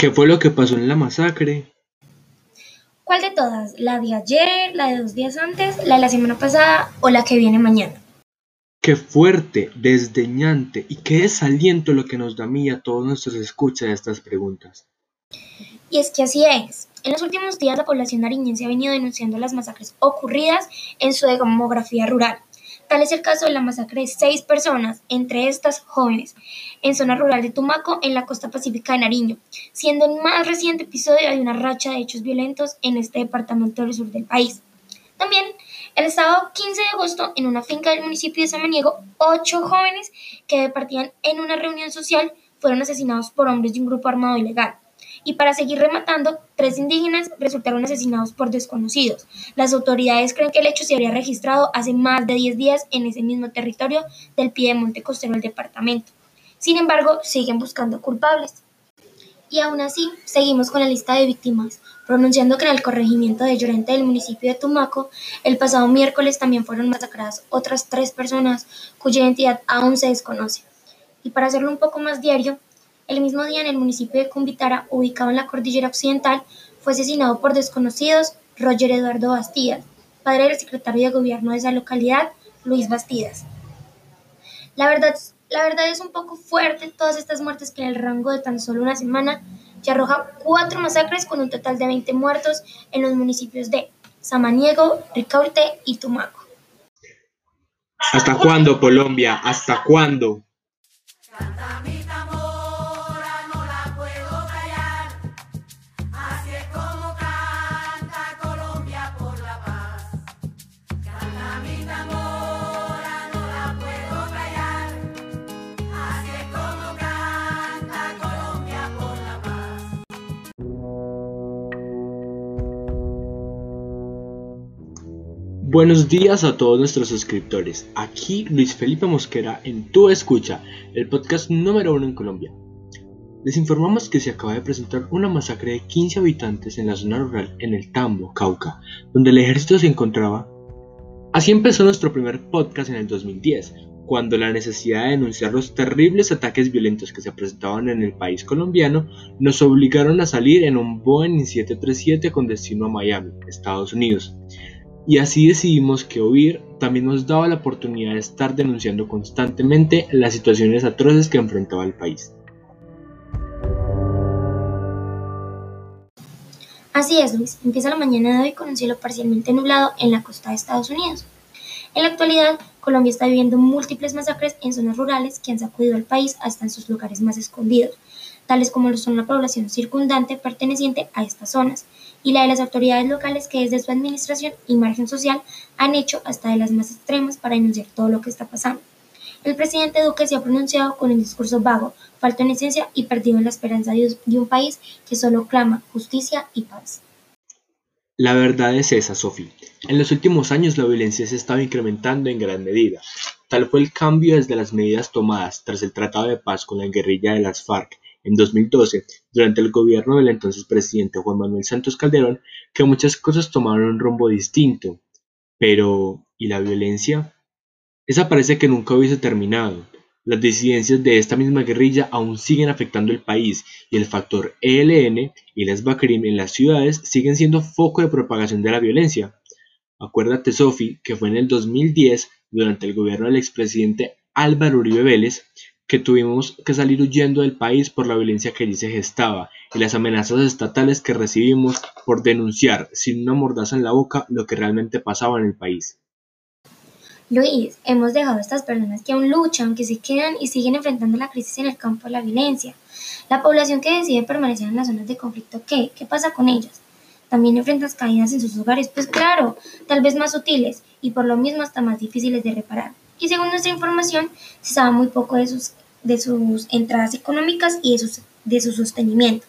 ¿Qué fue lo que pasó en la masacre? ¿Cuál de todas? ¿La de ayer, la de dos días antes, la de la semana pasada o la que viene mañana? Qué fuerte, desdeñante y qué desaliento lo que nos da a mí y a todos nuestros escuchas de estas preguntas. Y es que así es. En los últimos días la población nariñense ha venido denunciando las masacres ocurridas en su demografía rural. Tal es el caso de la masacre de seis personas, entre estas jóvenes, en zona rural de Tumaco, en la costa pacífica de Nariño, siendo el más reciente episodio de una racha de hechos violentos en este departamento del sur del país. También, el sábado 15 de agosto, en una finca del municipio de Samaniego, ocho jóvenes que partían en una reunión social fueron asesinados por hombres de un grupo armado ilegal. Y para seguir rematando, tres indígenas resultaron asesinados por desconocidos. Las autoridades creen que el hecho se habría registrado hace más de 10 días en ese mismo territorio del piedemonte costero del departamento. Sin embargo, siguen buscando culpables. Y aún así, seguimos con la lista de víctimas, pronunciando que en el corregimiento de Llorente del municipio de Tumaco, el pasado miércoles también fueron masacradas otras tres personas cuya identidad aún se desconoce. Y para hacerlo un poco más diario, el mismo día en el municipio de Cumbitara, ubicado en la cordillera occidental, fue asesinado por desconocidos Roger Eduardo Bastidas, padre del secretario de gobierno de esa localidad, Luis Bastidas. La verdad, la verdad es un poco fuerte todas estas muertes que en el rango de tan solo una semana ya arroja cuatro masacres con un total de 20 muertos en los municipios de Samaniego, Ricaurte y Tumaco. ¿Hasta cuándo, Colombia? ¿Hasta cuándo? Buenos días a todos nuestros suscriptores. Aquí Luis Felipe Mosquera en Tu Escucha, el podcast número uno en Colombia. Les informamos que se acaba de presentar una masacre de 15 habitantes en la zona rural en el Tambo, Cauca, donde el ejército se encontraba. Así empezó nuestro primer podcast en el 2010, cuando la necesidad de denunciar los terribles ataques violentos que se presentaban en el país colombiano nos obligaron a salir en un Boeing 737 con destino a Miami, Estados Unidos y así decidimos que oír también nos daba la oportunidad de estar denunciando constantemente las situaciones atroces que enfrentaba el país. Así es, Luis. Empieza la mañana de hoy con un cielo parcialmente nublado en la costa de Estados Unidos. En la actualidad, Colombia está viviendo múltiples masacres en zonas rurales que han sacudido al país hasta en sus lugares más escondidos, tales como lo son la población circundante perteneciente a estas zonas, y la de las autoridades locales que desde su administración y margen social han hecho hasta de las más extremas para denunciar todo lo que está pasando. El presidente Duque se ha pronunciado con un discurso vago, falto en esencia y perdido en la esperanza de un país que solo clama justicia y paz. La verdad es esa, Sophie. En los últimos años la violencia se ha estado incrementando en gran medida. Tal fue el cambio desde las medidas tomadas tras el Tratado de Paz con la guerrilla de las FARC en 2012, durante el gobierno del entonces presidente Juan Manuel Santos Calderón, que muchas cosas tomaron un rumbo distinto. Pero, ¿y la violencia? Esa parece que nunca hubiese terminado. Las disidencias de esta misma guerrilla aún siguen afectando el país y el factor ELN y las BACRIM en las ciudades siguen siendo foco de propagación de la violencia. Acuérdate, Sofi, que fue en el 2010, durante el gobierno del expresidente Álvaro Uribe Vélez, que tuvimos que salir huyendo del país por la violencia que allí se gestaba y las amenazas estatales que recibimos por denunciar sin una mordaza en la boca lo que realmente pasaba en el país. Luis, hemos dejado a estas personas que aún luchan, que se quedan y siguen enfrentando la crisis en el campo de la violencia. La población que decide permanecer en las zonas de conflicto, ¿qué? ¿Qué pasa con ellas? También enfrentas caídas en sus hogares, pues claro, tal vez más sutiles y por lo mismo hasta más difíciles de reparar. Y según nuestra información, se sabe muy poco de sus de sus entradas económicas y de, de su sostenimiento.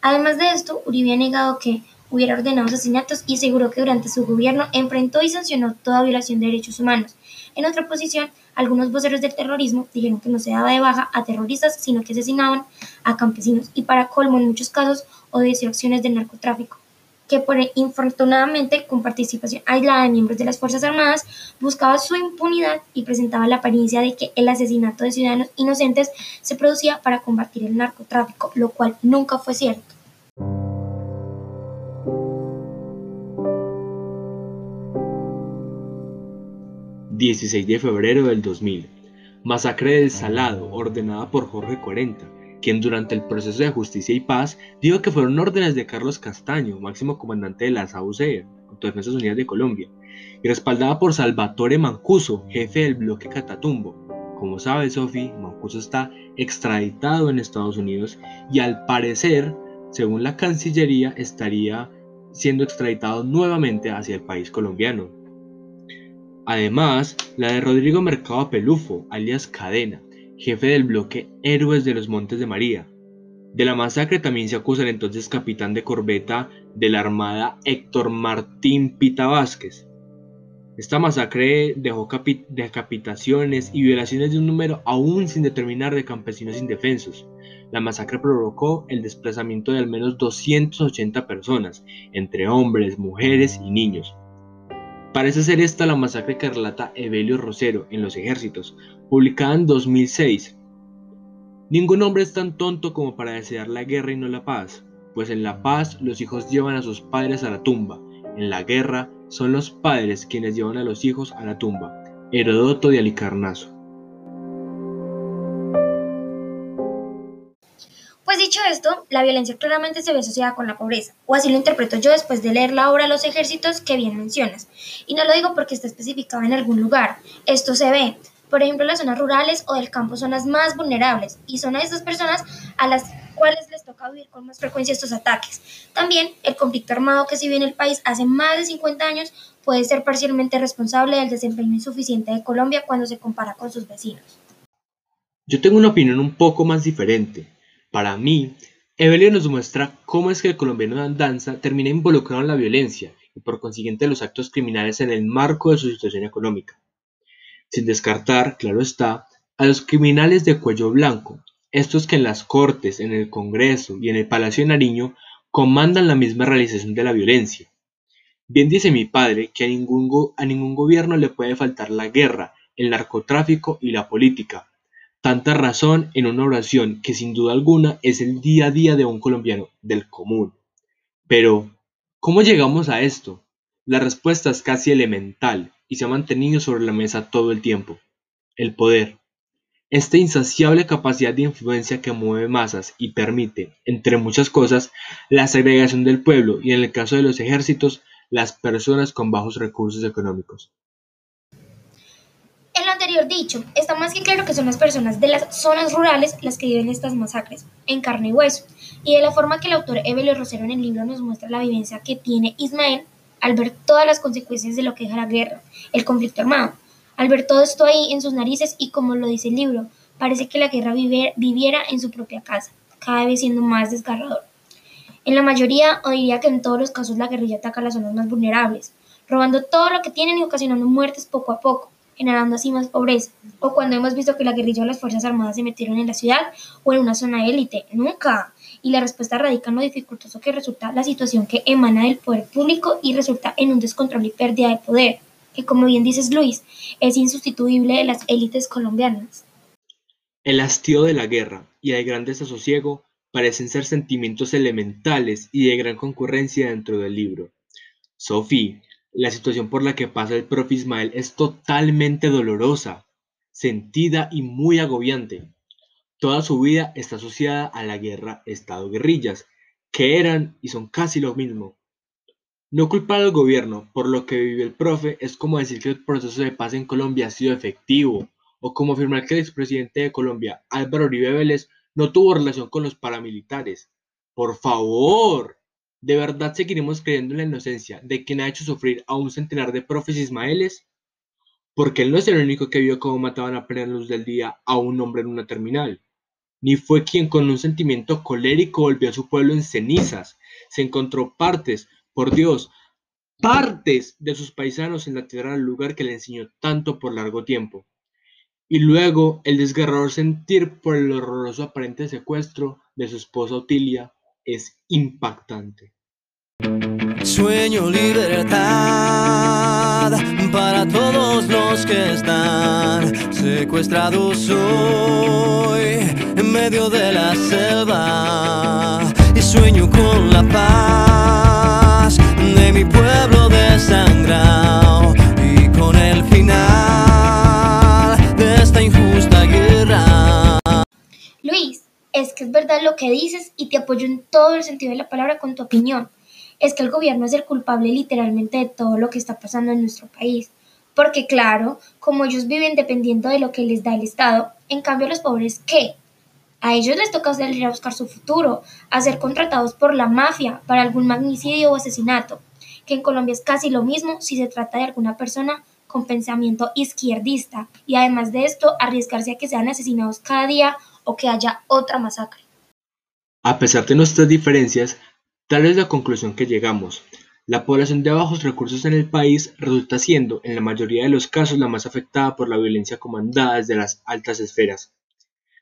Además de esto, Uribe ha negado que hubiera ordenado asesinatos y aseguró que durante su gobierno enfrentó y sancionó toda violación de derechos humanos. En otra posición, algunos voceros del terrorismo dijeron que no se daba de baja a terroristas, sino que asesinaban a campesinos y para colmo en muchos casos obedeció acciones del narcotráfico. Que por, infortunadamente con participación aislada de miembros de las Fuerzas Armadas buscaba su impunidad y presentaba la apariencia de que el asesinato de ciudadanos inocentes se producía para combatir el narcotráfico, lo cual nunca fue cierto. 16 de febrero del 2000. Masacre del Salado, ordenada por Jorge 40, quien durante el proceso de justicia y paz dijo que fueron órdenes de Carlos Castaño, máximo comandante de las AUC, Autodefensas Unidas de Colombia, y respaldada por Salvatore Mancuso, jefe del bloque Catatumbo. Como sabe Sofi, Mancuso está extraditado en Estados Unidos y al parecer, según la Cancillería, estaría siendo extraditado nuevamente hacia el país colombiano. Además, la de Rodrigo Mercado Pelufo, alias Cadena, jefe del bloque Héroes de los Montes de María. De la masacre también se acusa el entonces capitán de corbeta de la Armada Héctor Martín Pita Vázquez. Esta masacre dejó decapitaciones y violaciones de un número aún sin determinar de campesinos indefensos. La masacre provocó el desplazamiento de al menos 280 personas, entre hombres, mujeres y niños. Parece ser esta la masacre que relata Evelio Rosero en Los Ejércitos, publicada en 2006. Ningún hombre es tan tonto como para desear la guerra y no la paz, pues en la paz los hijos llevan a sus padres a la tumba, en la guerra son los padres quienes llevan a los hijos a la tumba. Herodoto de Alicarnaso. Dicho esto, la violencia claramente se ve asociada con la pobreza, o así lo interpreto yo después de leer la obra Los ejércitos que bien mencionas. Y no lo digo porque está especificado en algún lugar, esto se ve. Por ejemplo, las zonas rurales o del campo son las más vulnerables y son a estas personas a las cuales les toca vivir con más frecuencia estos ataques. También el conflicto armado que se vive en el país hace más de 50 años puede ser parcialmente responsable del desempeño insuficiente de Colombia cuando se compara con sus vecinos. Yo tengo una opinión un poco más diferente. Para mí, Evelio nos muestra cómo es que el colombiano de andanza termina involucrado en la violencia y por consiguiente los actos criminales en el marco de su situación económica. Sin descartar, claro está, a los criminales de cuello blanco, estos que en las Cortes, en el Congreso y en el Palacio de Nariño comandan la misma realización de la violencia. Bien dice mi padre que a ningún, a ningún gobierno le puede faltar la guerra, el narcotráfico y la política, tanta razón en una oración que sin duda alguna es el día a día de un colombiano del común. Pero, ¿cómo llegamos a esto? La respuesta es casi elemental y se ha mantenido sobre la mesa todo el tiempo. El poder. Esta insaciable capacidad de influencia que mueve masas y permite, entre muchas cosas, la segregación del pueblo y en el caso de los ejércitos, las personas con bajos recursos económicos anterior dicho, está más que claro que son las personas de las zonas rurales las que viven estas masacres, en carne y hueso, y de la forma que el autor Evelio Rosero en el libro nos muestra la vivencia que tiene Ismael al ver todas las consecuencias de lo que es la guerra, el conflicto armado, al ver todo esto ahí en sus narices y como lo dice el libro, parece que la guerra viviera en su propia casa, cada vez siendo más desgarrador. En la mayoría, o diría que en todos los casos, la guerrilla ataca las zonas más vulnerables, robando todo lo que tienen y ocasionando muertes poco a poco, generando así más pobreza. O cuando hemos visto que la guerrilla o las Fuerzas Armadas se metieron en la ciudad o en una zona élite. Nunca. Y la respuesta radica en lo dificultoso que resulta la situación que emana del poder público y resulta en un descontrol y pérdida de poder, que como bien dices Luis, es insustituible de las élites colombianas. El hastío de la guerra y el gran desasosiego parecen ser sentimientos elementales y de gran concurrencia dentro del libro. Sophie, la situación por la que pasa el profe Ismael es totalmente dolorosa, sentida y muy agobiante. Toda su vida está asociada a la guerra Estado-guerrillas, que eran y son casi lo mismo. No culpar al gobierno por lo que vive el profe es como decir que el proceso de paz en Colombia ha sido efectivo, o como afirmar que el expresidente de Colombia, Álvaro Uribe Vélez, no tuvo relación con los paramilitares. Por favor, ¿De verdad seguiremos creyendo en la inocencia de quien ha hecho sufrir a un centenar de profes ismaeles? Porque él no es el único que vio cómo mataban a plena luz del día a un hombre en una terminal, ni fue quien con un sentimiento colérico volvió a su pueblo en cenizas, se encontró partes, por Dios, partes de sus paisanos en la tierra del lugar que le enseñó tanto por largo tiempo. Y luego el desgarrador sentir por el horroroso aparente secuestro de su esposa Otilia es impactante. Sueño libertad para todos los que están secuestrados hoy en medio de la selva. Y sueño con la paz de mi pueblo desangrado es que es verdad lo que dices y te apoyo en todo el sentido de la palabra con tu opinión es que el gobierno es el culpable literalmente de todo lo que está pasando en nuestro país. Porque claro, como ellos viven dependiendo de lo que les da el Estado, en cambio los pobres, ¿qué? A ellos les toca salir a buscar su futuro, a ser contratados por la mafia para algún magnicidio o asesinato, que en Colombia es casi lo mismo si se trata de alguna persona con pensamiento izquierdista, y además de esto, arriesgarse a que sean asesinados cada día que haya otra masacre. A pesar de nuestras diferencias, Tal es la conclusión que llegamos: la población de bajos recursos en el país resulta siendo, en la mayoría de los casos, la más afectada por la violencia comandada desde las altas esferas,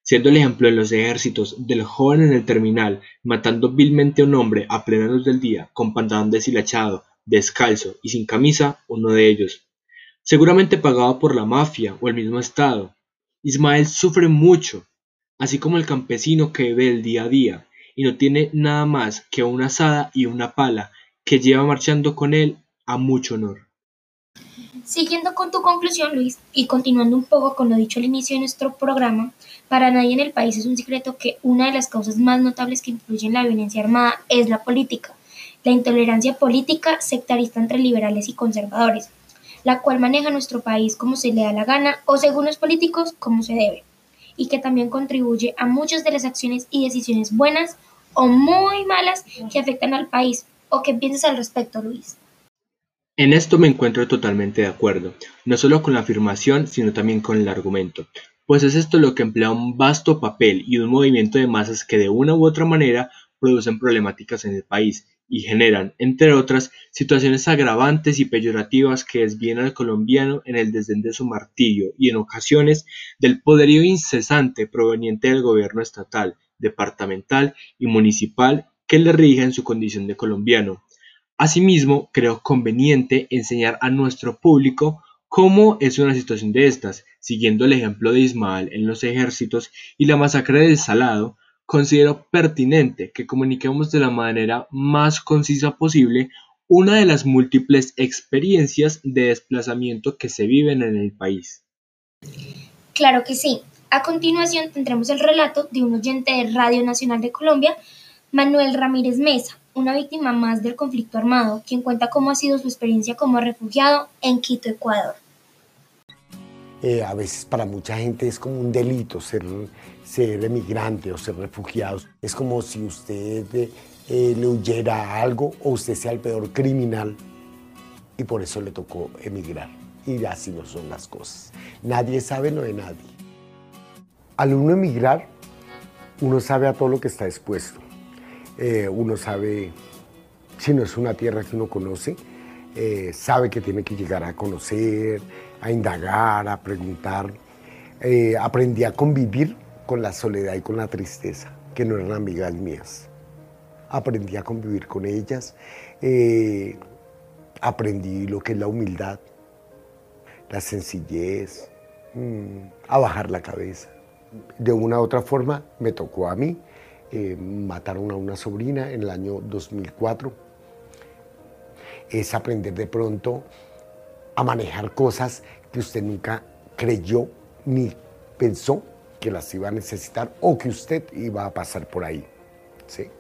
siendo el ejemplo en los ejércitos del joven en el terminal matando vilmente a un hombre a plena luz del día, con pantalón deshilachado, descalzo y sin camisa, uno de ellos, seguramente pagado por la mafia o el mismo Estado. Ismael sufre mucho, así como el campesino que ve el día a día, y no tiene nada más que una asada y una pala, que lleva marchando con él a mucho honor. Siguiendo con tu conclusión, Luis, y continuando un poco con lo dicho al inicio de nuestro programa, para nadie en el país es un secreto que una de las causas más notables que influyen la violencia armada es la política, la intolerancia política sectarista entre liberales y conservadores, la cual maneja nuestro país como se le da la gana o según los políticos como se debe, y que también contribuye a muchas de las acciones y decisiones buenas o muy malas que afectan al país. ¿O qué piensas al respecto, Luis? En esto me encuentro totalmente de acuerdo, no solo con la afirmación, sino también con el argumento, pues es esto lo que emplea un vasto papel y un movimiento de masas que de una u otra manera producen problemáticas en el país y generan, entre otras, situaciones agravantes y peyorativas que desvían al colombiano en el desdén de su martillo y en ocasiones del poderío incesante proveniente del gobierno estatal, departamental y municipal que le rija en su condición de colombiano. Asimismo, creo conveniente enseñar a nuestro público cómo es una situación de estas, siguiendo el ejemplo de Ismael en los ejércitos y la masacre del Salado, considero pertinente que comuniquemos de la manera más concisa posible una de las múltiples experiencias de desplazamiento que se viven en el país. Claro que sí. A continuación tendremos el relato de un oyente de Radio Nacional de Colombia, Manuel Ramírez Mesa, una víctima más del conflicto armado, quien cuenta cómo ha sido su experiencia como refugiado en Quito, Ecuador. Eh, a veces para mucha gente es como un delito ser, ser emigrante o ser refugiado. Es como si usted eh, le huyera a algo o usted sea el peor criminal y por eso le tocó emigrar. Y así no son las cosas. Nadie sabe lo de nadie. Al uno emigrar, uno sabe a todo lo que está expuesto. Eh, uno sabe, si no es una tierra que uno conoce, eh, sabe que tiene que llegar a conocer, a indagar, a preguntar. Eh, aprendí a convivir con la soledad y con la tristeza, que no eran amigas mías. Aprendí a convivir con ellas, aprendí lo que es la humildad, la sencillez, mm, a bajar la cabeza de una u otra forma me tocó a mí. Eh, mataron a una sobrina en el año 2004. Es aprender de pronto a manejar cosas que usted nunca creyó ni pensó que las iba a necesitar o que usted iba a pasar por ahí. ¿sí?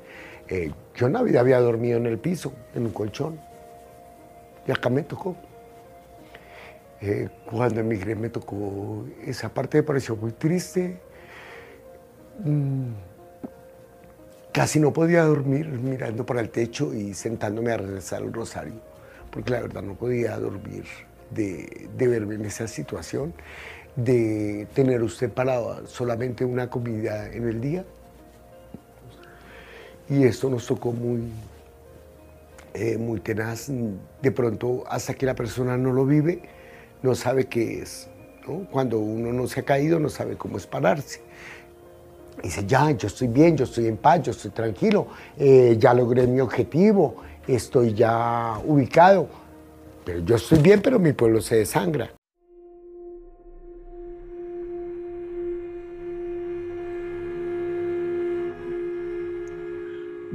Eh, yo en la vida había dormido en el piso, en un colchón, y acá me tocó. Eh, cuando emigré me tocó, esa parte me pareció muy triste. Mm, casi no podía dormir mirando para el techo y sentándome a rezar el rosario, porque la verdad no podía dormir de, de verme en esa situación, de tener usted para solamente una comida en el día. Y esto nos tocó muy, eh, muy tenaz. De pronto, hasta que la persona no lo vive, no sabe qué es. Cuando uno no se ha caído, no sabe cómo es pararse. Dice, ya, yo estoy bien, yo estoy en paz, yo estoy tranquilo, eh, ya logré mi objetivo, estoy ya ubicado. Pero yo estoy bien, pero mi pueblo se desangra.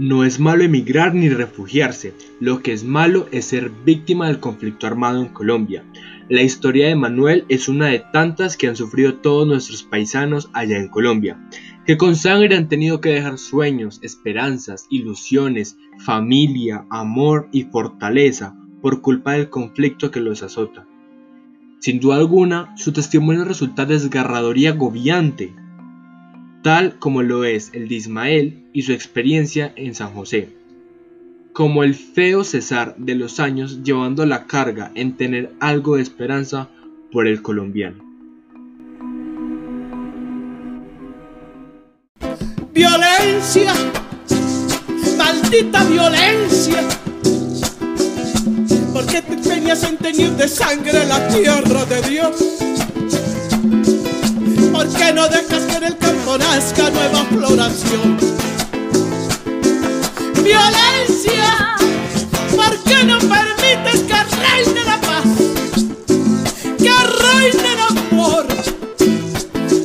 No es malo emigrar ni refugiarse, lo que es malo es ser víctima del conflicto armado en Colombia. La historia de Manuel es una de tantas que han sufrido todos nuestros paisanos allá en Colombia, que con sangre han tenido que dejar sueños, esperanzas, ilusiones, familia, amor y fortaleza por culpa del conflicto que los azota. Sin duda alguna, su testimonio resulta desgarrador y agobiante, tal como lo es el de Ismael y su experiencia en San José, como el feo César de los años llevando la carga en tener algo de esperanza por el colombiano. Violencia, maldita violencia, porque te empeñas en teñir de sangre la tierra de Dios. ¿Por qué no dejas que en el campo nazca nueva floración? Violencia, ¿por qué no permites que reine la paz? Que reine el amor,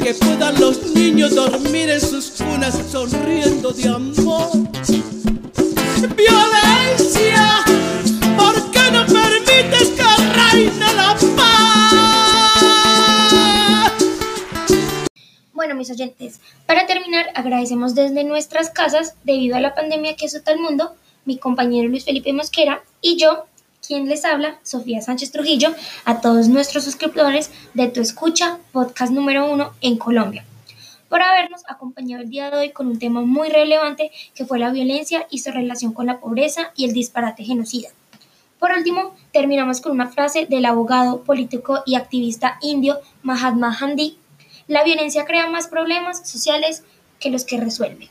que puedan los niños dormir en sus cunas sonriendo de amor. Oyentes, para terminar, agradecemos desde nuestras casas, debido a la pandemia que azota el mundo, mi compañero Luis Felipe Mosquera y yo, quien les habla, Sofía Sánchez Trujillo, a todos nuestros suscriptores de Tu Escucha, podcast número uno en Colombia, por habernos acompañado el día de hoy con un tema muy relevante que fue la violencia y su relación con la pobreza y el disparate genocida. Por último, terminamos con una frase del abogado, político y activista indio Mahatma Gandhi, la violencia crea más problemas sociales que los que resuelve.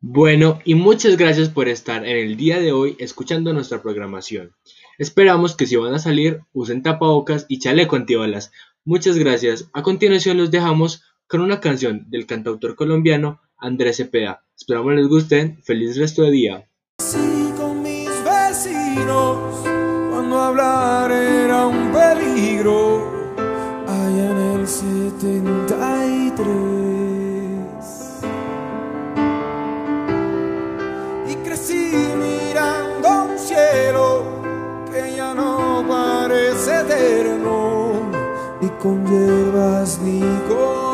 Bueno, y muchas gracias por estar en el día de hoy escuchando nuestra programación. Esperamos que si van a salir usen tapabocas y chaleco antibalas. Muchas gracias. A continuación los dejamos con una canción del cantautor colombiano Andrés Cepeda. Esperamos les gusten. Feliz resto de día. Sí, con mis vecinos, cuando hablar era un peligro, 73. Y crecí mirando un cielo que ya no parece eterno, ni con hierbas ni con